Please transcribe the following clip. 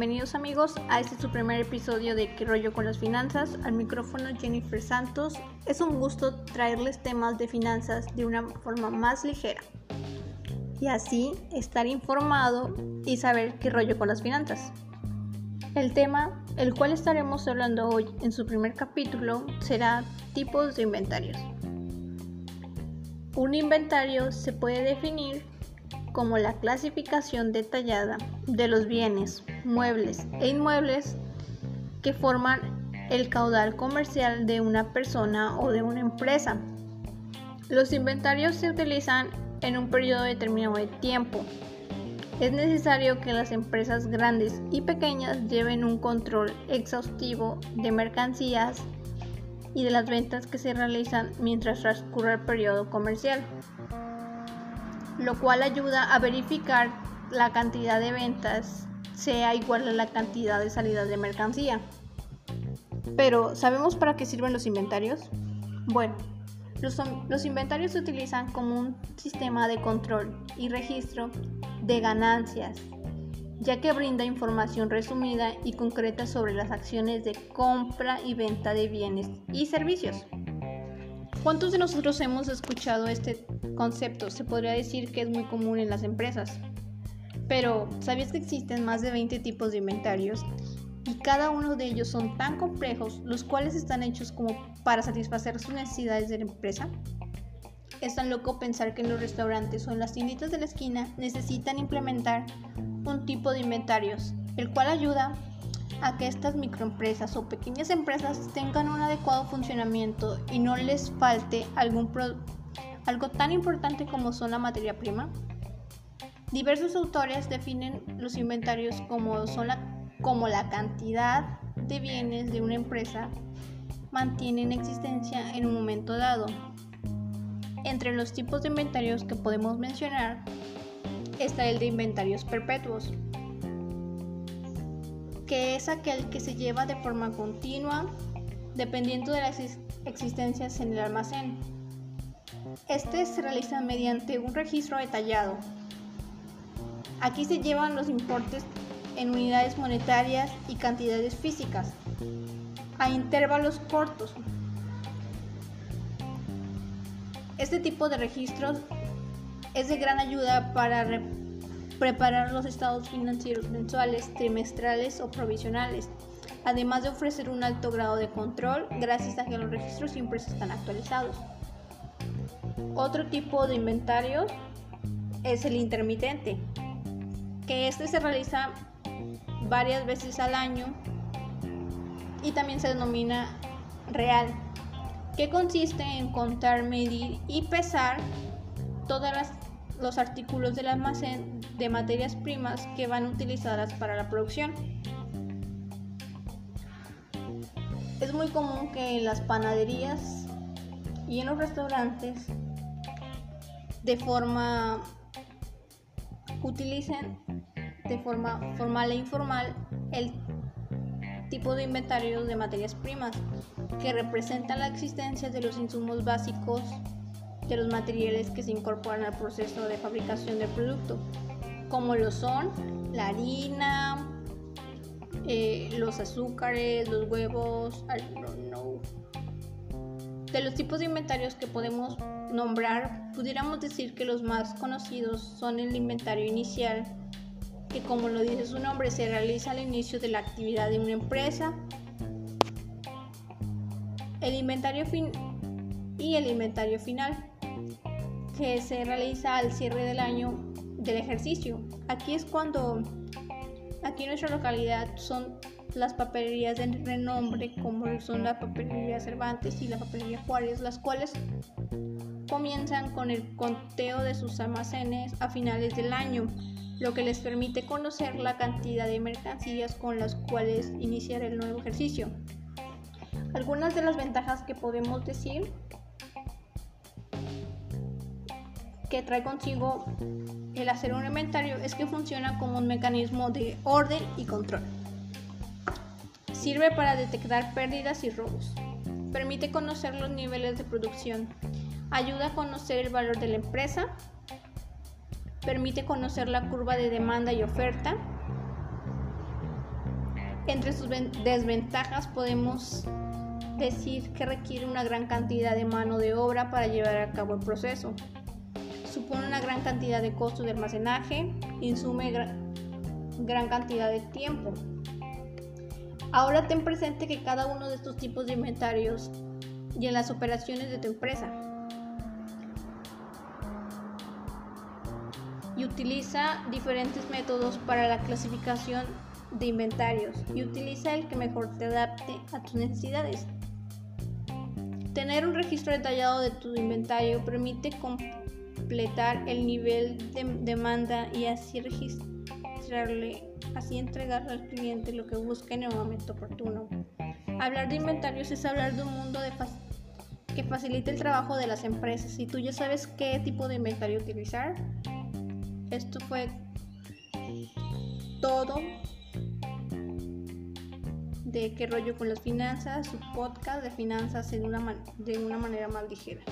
Bienvenidos amigos a este su primer episodio de ¿Qué rollo con las finanzas? Al micrófono Jennifer Santos. Es un gusto traerles temas de finanzas de una forma más ligera y así estar informado y saber qué rollo con las finanzas. El tema, el cual estaremos hablando hoy en su primer capítulo, será tipos de inventarios. Un inventario se puede definir como la clasificación detallada de los bienes, muebles e inmuebles que forman el caudal comercial de una persona o de una empresa. Los inventarios se utilizan en un periodo determinado de tiempo. Es necesario que las empresas grandes y pequeñas lleven un control exhaustivo de mercancías y de las ventas que se realizan mientras transcurre el periodo comercial lo cual ayuda a verificar la cantidad de ventas sea igual a la cantidad de salidas de mercancía. Pero, ¿sabemos para qué sirven los inventarios? Bueno, los, los, inventarios se utilizan como un sistema de control y registro de ganancias, ya que brinda información resumida y concreta sobre las acciones de compra y venta de bienes y servicios. ¿Cuántos de nosotros hemos escuchado este concepto? Se podría decir que es muy común en las empresas. Pero, ¿sabías que existen más de 20 tipos de inventarios? Y cada uno de ellos son tan complejos, los cuales están hechos como para satisfacer sus necesidades de la empresa. Es tan loco pensar que en los restaurantes o en las tienditas de la esquina necesitan implementar un tipo de inventarios, el cual ayuda a que estas microempresas o pequeñas empresas tengan un adecuado funcionamiento y no les falte algún algo tan importante como son la materia prima. Diversos autores definen los inventarios como, son la, como la cantidad de bienes de una empresa mantiene en existencia en un momento dado. Entre los tipos de inventarios que podemos mencionar está el de inventarios perpetuos, que es aquel que se lleva de forma continua dependiendo de las existencias en el almacén. Este se realiza mediante un registro detallado. Aquí se llevan los importes en unidades monetarias y cantidades físicas a intervalos cortos. Este tipo de registros es de gran ayuda para preparar los estados financieros mensuales, trimestrales o provisionales, además de ofrecer un alto grado de control gracias a que los registros siempre están actualizados. Otro tipo de inventario es el intermitente, que este se realiza varias veces al año y también se denomina real, que consiste en contar, medir y pesar todas las los artículos del almacén de materias primas que van utilizadas para la producción. Es muy común que en las panaderías y en los restaurantes de forma utilicen de forma formal e informal el tipo de inventario de materias primas que representan la existencia de los insumos básicos de los materiales que se incorporan al proceso de fabricación del producto, como lo son la harina, eh, los azúcares, los huevos, De los tipos de inventarios que podemos nombrar, pudiéramos decir que los más conocidos son el inventario inicial, que como lo dice su nombre, se realiza al inicio de la actividad de una empresa. El inventario fin y el inventario final que se realiza al cierre del año del ejercicio. Aquí es cuando, aquí en nuestra localidad son las papelerías de renombre como son la papelería Cervantes y la papelería Juárez, las cuales comienzan con el conteo de sus almacenes a finales del año, lo que les permite conocer la cantidad de mercancías con las cuales iniciar el nuevo ejercicio. Algunas de las ventajas que podemos decir que trae consigo el hacer un inventario es que funciona como un mecanismo de orden y control. Sirve para detectar pérdidas y robos. Permite conocer los niveles de producción. Ayuda a conocer el valor de la empresa. Permite conocer la curva de demanda y oferta. Entre sus desventajas podemos decir que requiere una gran cantidad de mano de obra para llevar a cabo el proceso. Supone una gran cantidad de costos de almacenaje, insume gran cantidad de tiempo. Ahora ten presente que cada uno de estos tipos de inventarios y en las operaciones de tu empresa y utiliza diferentes métodos para la clasificación de inventarios y utiliza el que mejor te adapte a tus necesidades. Tener un registro detallado de tu inventario permite completar el nivel de demanda y así registrarle, así entregarle al cliente lo que busca en el momento oportuno. Hablar de inventarios es hablar de un mundo de que facilite el trabajo de las empresas. Si tú ya sabes qué tipo de inventario utilizar, esto fue todo de qué rollo con las finanzas, su podcast de finanzas en una de una manera más ligera.